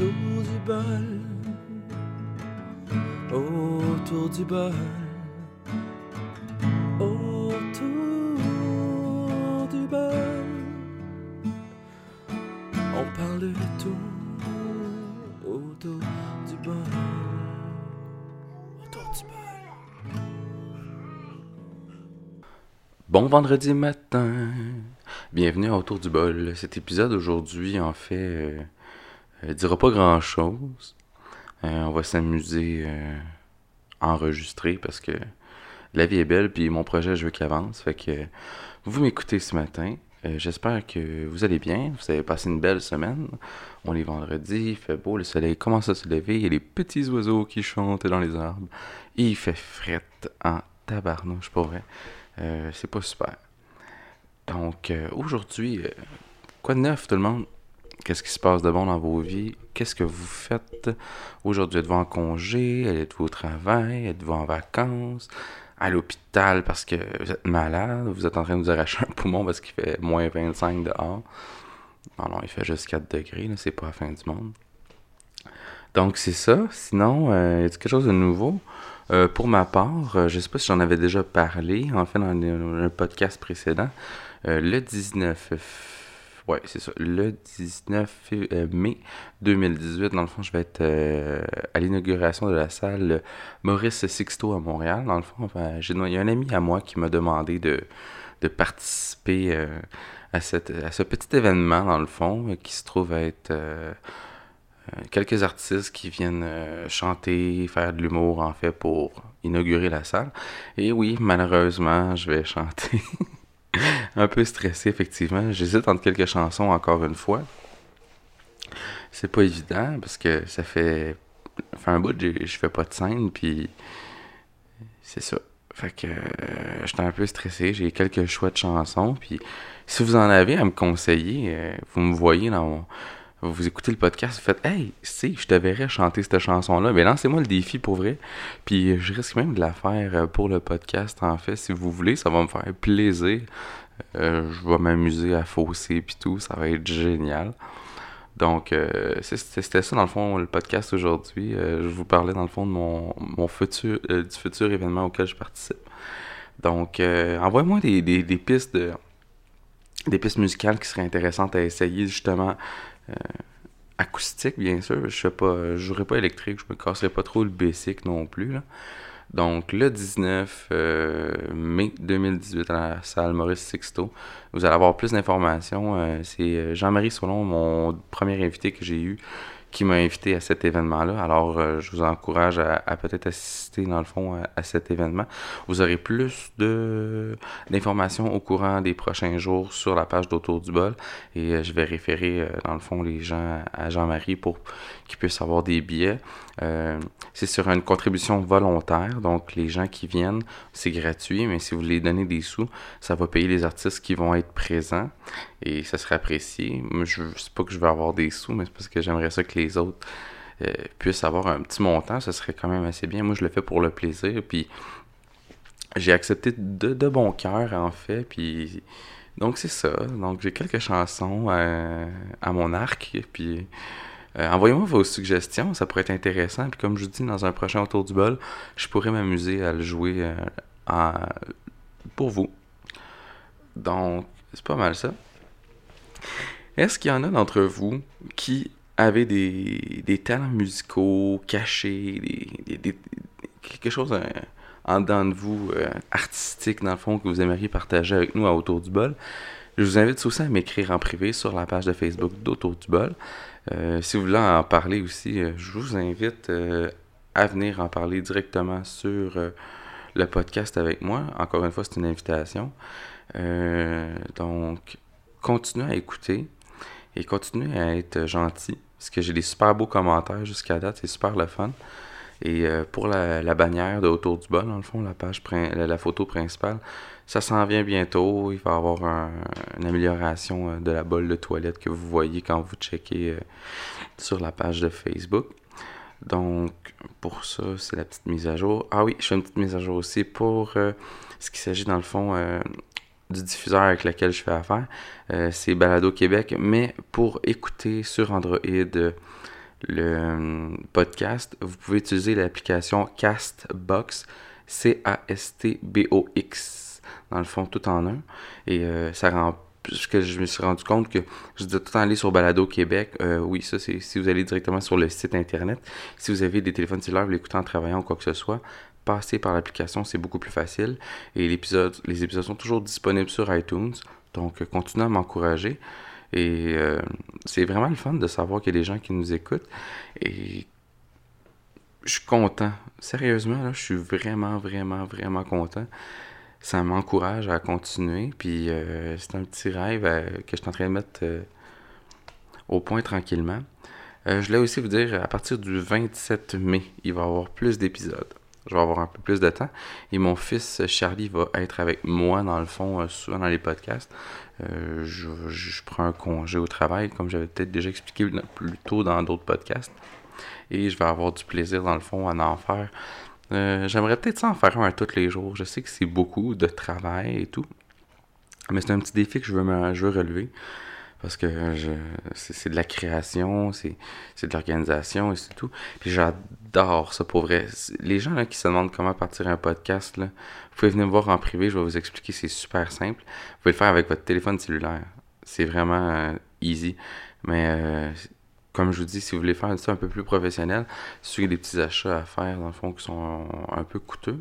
autour du bol, autour du bol, autour du bol. On parle de tout autour du bol, autour du bol. Bon vendredi matin. Bienvenue à Autour du bol. Cet épisode aujourd'hui, en fait, euh, dira pas grand chose. Euh, on va s'amuser euh, enregistrer parce que la vie est belle, puis mon projet, je veux qu'il avance. Fait que vous m'écoutez ce matin. Euh, J'espère que vous allez bien. Vous avez passé une belle semaine. On est vendredi, il fait beau, le soleil commence à se lever. Il y a les petits oiseaux qui chantent dans les arbres. Il fait frette en tabarnouche, pour vrai. C'est pas super. Donc, aujourd'hui, quoi de neuf, tout le monde? Qu'est-ce qui se passe de bon dans vos vies? Qu'est-ce que vous faites? Aujourd'hui, êtes-vous en congé? Êtes-vous au travail? Êtes-vous en vacances? À l'hôpital parce que vous êtes malade? Vous êtes en train de vous arracher un poumon parce qu'il fait moins 25 dehors? Non, non, il fait juste 4 degrés, c'est pas la fin du monde. Donc, c'est ça. Sinon, euh, y a quelque chose de nouveau? Euh, pour ma part, euh, je sais pas si j'en avais déjà parlé, en fait, dans un, un podcast précédent. Euh, le 19... Ouais, c'est ça. Le 19 fév- euh, mai 2018, dans le fond, je vais être euh, à l'inauguration de la salle Maurice Sixto à Montréal. Dans le fond, enfin, il y a un ami à moi qui m'a demandé de, de participer euh, à, cette, à ce petit événement, dans le fond, qui se trouve être euh, euh, quelques artistes qui viennent chanter, faire de l'humour, en fait, pour inaugurer la salle. Et oui, malheureusement, je vais chanter. Un peu stressé, effectivement. J'hésite entre quelques chansons, encore une fois. C'est pas évident, parce que ça fait, fait un bout que je fais pas de scène, puis c'est ça. Fait que euh, j'étais un peu stressé. J'ai quelques choix de chansons, puis si vous en avez à me conseiller, euh, vous me voyez dans mon... Vous écoutez le podcast, vous faites Hey, si, je te verrais chanter cette chanson-là. Mais lancez-moi le défi pour vrai. Puis je risque même de la faire euh, pour le podcast, en fait. Si vous voulez, ça va me faire plaisir. Euh, je vais m'amuser à fausser puis tout. Ça va être génial. Donc, euh, c'était ça, dans le fond, le podcast aujourd'hui. Euh, je vous parlais, dans le fond, de mon, futur, du futur événement auquel je participe. Donc, envoyez-moi des, pistes de, des pistes musicales qui seraient intéressantes à essayer, justement, acoustique, bien sûr. Je sais pas, jouerai pas électrique, je me casserai pas trop le basic non plus, là. Donc, le 19 euh, mai 2018 à la salle Maurice Sixto, vous allez avoir plus d'informations. Euh, c'est euh, Jean-Marie Solon, mon premier invité que j'ai eu, qui m'a invité à cet événement-là. Alors, euh, je vous encourage à, peut-être assister, dans le fond, à, cet événement. Vous aurez plus d'informations au courant des prochains jours sur la page d'Autour du bol. Et euh, je vais référer, euh, dans le fond, les gens à Jean-Marie pour qu'ils puissent avoir des billets. C'est sur une contribution volontaire, donc les gens qui viennent, c'est gratuit, mais si vous voulez donner des sous, ça va payer les artistes qui vont être présents et ça sera apprécié. Je pas que je vais avoir des sous, mais c'est parce que j'aimerais ça que les autres euh, puissent avoir un petit montant, ça serait quand même assez bien. Moi, je le fais pour le plaisir, puis j'ai accepté de, bon cœur, en fait, puis donc c'est ça. Donc j'ai quelques chansons euh, à mon arc, puis euh, envoyez-moi vos suggestions, ça pourrait être intéressant. Puis comme je vous dis, dans un prochain autour du bol, je pourrais m'amuser à le jouer pour vous. Donc, c'est pas mal ça. Est-ce qu'il y en a d'entre vous qui avaient des, talents musicaux cachés, des, quelque chose euh, en dedans de vous, euh, artistique dans le fond, que vous aimeriez partager avec nous à Autour du bol? Je vous invite aussi à m'écrire en privé sur la page de Facebook d'Autour du bol. Euh, si vous voulez en parler aussi, je vous invite à venir en parler directement sur le podcast avec moi. Encore une fois, c'est une invitation. Donc, continuez à écouter et continuez à être gentil. Parce que j'ai des super beaux commentaires jusqu'à date, c'est super le fun. Et euh, pour la, bannière de Autour du bol, dans le fond, la page photo principale, ça s'en vient bientôt. Il va y avoir un- une amélioration euh, de la bolle de toilette que vous voyez quand vous checkez euh, sur la page de Facebook. Donc, pour ça, c'est la petite mise à jour. Ah oui, je fais une petite mise à jour aussi pour ce qui s'agit, dans le fond, du diffuseur avec lequel je fais affaire. Euh, c'est Balado Québec, mais pour écouter sur Android, euh, le podcast, vous pouvez utiliser l'application Castbox, C-A-S-T-B-O-X, dans le fond, tout en un. Et euh, ça rend je me suis rendu compte que je dois tout aller sur Balado Québec. Euh, oui, ça, c'est si vous allez directement sur le site internet. Si vous avez des téléphones cellulaires, vous l'écoutez en travaillant ou quoi que ce soit, passez par l'application, c'est beaucoup plus facile. Et les épisodes sont toujours disponibles sur iTunes. Donc, continuez à m'encourager. Et euh, c'est vraiment le fun de savoir qu'il y a des gens qui nous écoutent. Et je suis content. Sérieusement, là, je suis vraiment, vraiment, vraiment content. Ça m'encourage à continuer. Puis euh, c'est un petit rêve euh, que je suis en train de mettre au point tranquillement. je voulais aussi vous dire, à partir du 27 mai, il va y avoir plus d'épisodes je vais avoir un peu plus de temps. Et mon fils Charlie va être avec moi, dans le fond, souvent dans les podcasts. Euh, je, prends un congé au travail, comme j'avais peut-être déjà expliqué plus tôt dans d'autres podcasts. Et je vais avoir du plaisir, dans le fond, à en faire. Euh, j'aimerais peut-être ça en faire un tous les jours. Je sais que c'est beaucoup de travail et tout. Mais c'est un petit défi que je veux, me, je veux relever parce que c'est de la création, c'est de l'organisation et c'est tout. Puis j'adore ça pour vrai. Les gens là, qui se demandent comment partir un podcast, là, vous pouvez venir me voir en privé, je vais vous expliquer, c'est super simple. Vous pouvez le faire avec votre téléphone cellulaire. C'est vraiment euh, easy. Mais euh, comme je vous dis, si vous voulez faire ça un peu plus professionnel, avez des petits achats à faire, dans le fond, qui sont un peu coûteux,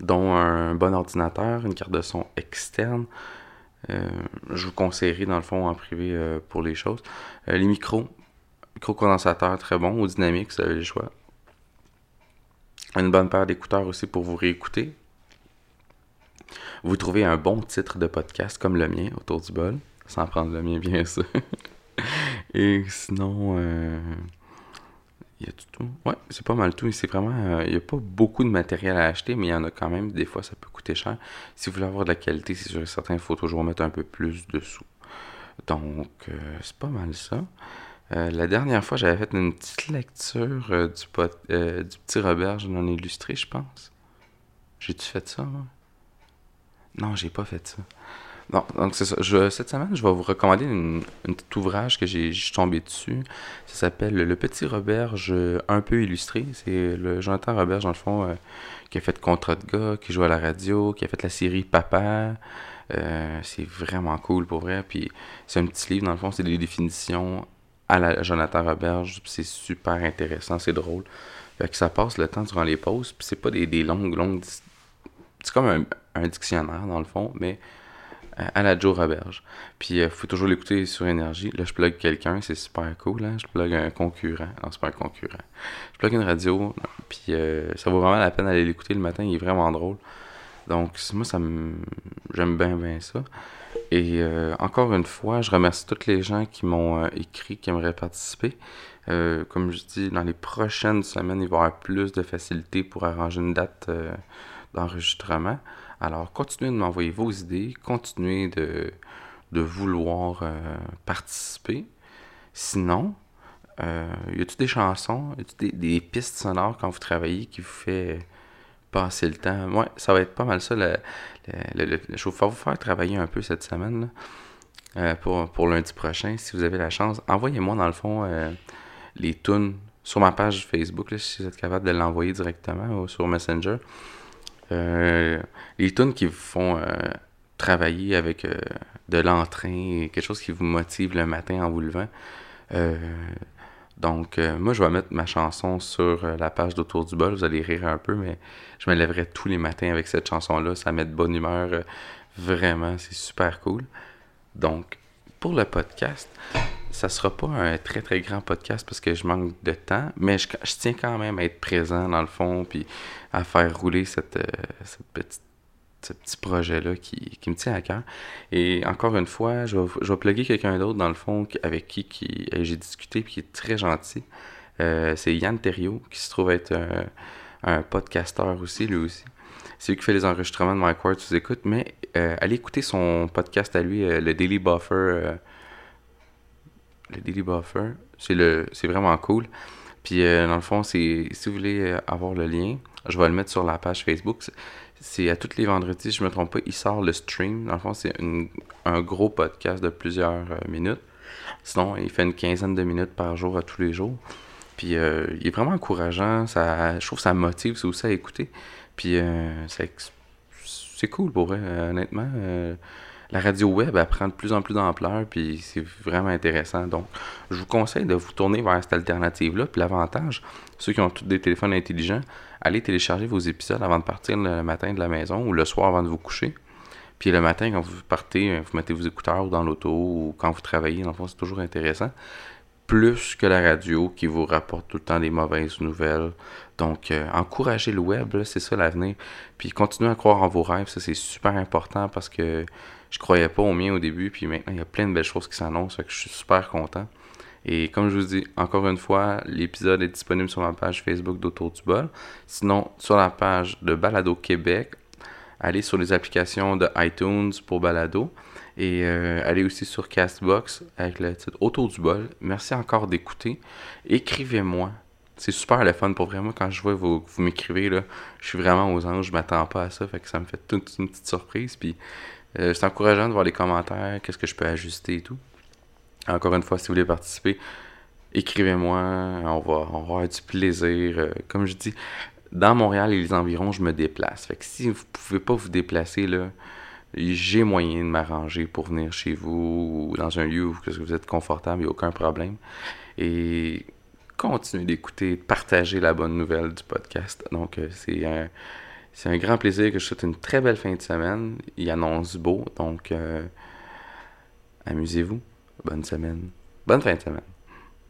dont un bon ordinateur, une carte de son externe, je vous conseillerais dans le fond en privé euh, pour les choses. Euh, les micros, micro-condensateurs très bon, ou dynamique, vous avez le choix. Une bonne paire d'écouteurs aussi pour vous réécouter. Vous trouvez un bon titre de podcast comme le mien, autour du bol, sans prendre le mien bien sûr. Et sinon, il. Ouais, c'est pas mal tout. C'est vraiment. Euh, il n'y a pas beaucoup de matériel à acheter, mais il y en a quand même. Des fois, ça peut coûter cher. Si vous voulez avoir de la qualité, c'est sûr certain, il faut toujours mettre un peu plus dessous. Donc, euh, c'est pas mal ça. Euh, la dernière fois, j'avais fait une petite lecture du, du petit Roberge non illustré, je pense. J'ai-tu fait ça, moi? Non, j'ai pas fait ça. Non, donc c'est ça. cette semaine, je vais vous recommander un petit ouvrage que j'ai tombé dessus. Ça s'appelle Le Petit Roberge un peu illustré. C'est le Jonathan Roberge, dans le fond, euh, qui a fait Contrat de gars, qui joue à la radio, qui a fait la série Papa. Euh, c'est vraiment cool pour vrai. Puis c'est un petit livre, dans le fond, c'est des définitions à la Jonathan Roberge. C'est super intéressant, c'est drôle. Fait que ça passe le temps durant les pauses. Puis c'est pas des, des longues, longues. C'est comme un, un dictionnaire, dans le fond, mais à la Joe Roberge. Puis il euh, faut toujours l'écouter sur énergie. Là, je plug quelqu'un, c'est super cool. Hein? Je plug un concurrent. Non, c'est pas un concurrent. Je plug une radio. Puis euh, ça vaut vraiment la peine d'aller l'écouter le matin. Il est vraiment drôle. Donc, moi, ça me... j'aime bien, bien ça. Et euh, encore une fois, je remercie toutes les gens qui m'ont écrit, qui aimeraient participer. comme je dis, dans les prochaines semaines, il va y avoir plus de facilité pour arranger une date d'enregistrement. Alors, continuez de m'envoyer vos idées, continuez de, vouloir euh, participer. Sinon, euh, y a-t-il des chansons, y a-t-il des, pistes sonores quand vous travaillez qui vous fait passer le temps? Ouais, ça va être pas mal ça. Le, je vais vous faire travailler un peu cette semaine euh, pour, pour lundi prochain. Si vous avez la chance, envoyez-moi dans le fond les tunes sur ma page Facebook, si vous êtes capable de l'envoyer directement ou sur Messenger. Euh, les tunes qui vous font euh, travailler avec euh, de l'entrain, quelque chose qui vous motive le matin en vous levant. donc, moi, je vais mettre ma chanson sur la page d'Autour du bol. Vous allez rire un peu, mais je me lèverai tous les matins avec cette chanson-là. Ça met de bonne humeur. vraiment, c'est super cool. Donc, pour le podcast, ça sera pas un très très grand podcast parce que je manque de temps, mais je, tiens quand même à être présent dans le fond puis à faire rouler cette, euh, petite, ce petit projet-là qui, me tient à cœur. Et encore une fois, je vais, je vais plugger quelqu'un d'autre dans le fond avec qui, qui j'ai discuté puis qui est très gentil. Euh, c'est Yann Thériault qui se trouve être un, podcasteur aussi, lui aussi. C'est lui qui fait les enregistrements de Mike Ward, vous écoute, mais euh, allez écouter son podcast à lui, le Daily Buffer le Daily Buffer. C'est c'est vraiment cool. Puis euh, dans le fond, c'est si vous voulez euh, avoir le lien, je vais le mettre sur la page Facebook. C'est à tous les vendredis, je me trompe pas, il sort le stream. Dans le fond, c'est un gros podcast de plusieurs euh, minutes. Sinon, il fait une quinzaine de minutes par jour à tous les jours. Puis il est vraiment encourageant. Ça, je trouve que ça motive c'est aussi à écouter. Puis c'est cool pour vrai, honnêtement la radio web elle prend de plus en plus d'ampleur, puis c'est vraiment intéressant. Donc, je vous conseille de vous tourner vers cette alternative-là. Puis l'avantage, ceux qui ont tous des téléphones intelligents, allez télécharger vos épisodes avant de partir le matin de la maison ou le soir avant de vous coucher. Puis le matin, quand vous partez, vous mettez vos écouteurs dans l'auto ou quand vous travaillez, dans c'est toujours intéressant. Plus que la radio qui vous rapporte tout le temps des mauvaises nouvelles. Donc, euh, encouragez le web, c'est ça l'avenir. Puis continuez à croire en vos rêves, ça c'est super important parce que je croyais pas au mien au début, puis maintenant il y a plein de belles choses qui s'annoncent, je suis super content. Et comme je vous dis, encore une fois, l'épisode est disponible sur ma page Facebook d'Autour du Bol. Sinon, sur la page de Balado Québec, allez sur les applications de iTunes pour Balado. Et euh, allez aussi sur Castbox avec le titre Autour du bol. Merci encore d'écouter. Écrivez-moi. C'est super le fun pour vraiment quand je vois vous, vous m'écrivez là. Je suis vraiment aux anges, je m'attends pas à ça. Fait que ça me fait toute une petite surprise. Puis euh, c'est encourageant de voir les commentaires, qu'est-ce que je peux ajuster et tout. Encore une fois, si vous voulez participer, écrivez-moi, on va, on va avoir du plaisir. Euh, comme je dis, dans Montréal et les environs, je me déplace. Fait que si vous pouvez pas vous déplacer, là, j'ai moyen de m'arranger pour venir chez vous ou dans un lieu où vous êtes confortable, il n'y a aucun problème. Et continuez d'écouter, partager la bonne nouvelle du podcast. Donc, euh, c'est un c'est un grand plaisir que je souhaite une très belle fin de semaine. Il annonce beau, donc euh, amusez-vous. Bonne semaine. Bonne fin de semaine.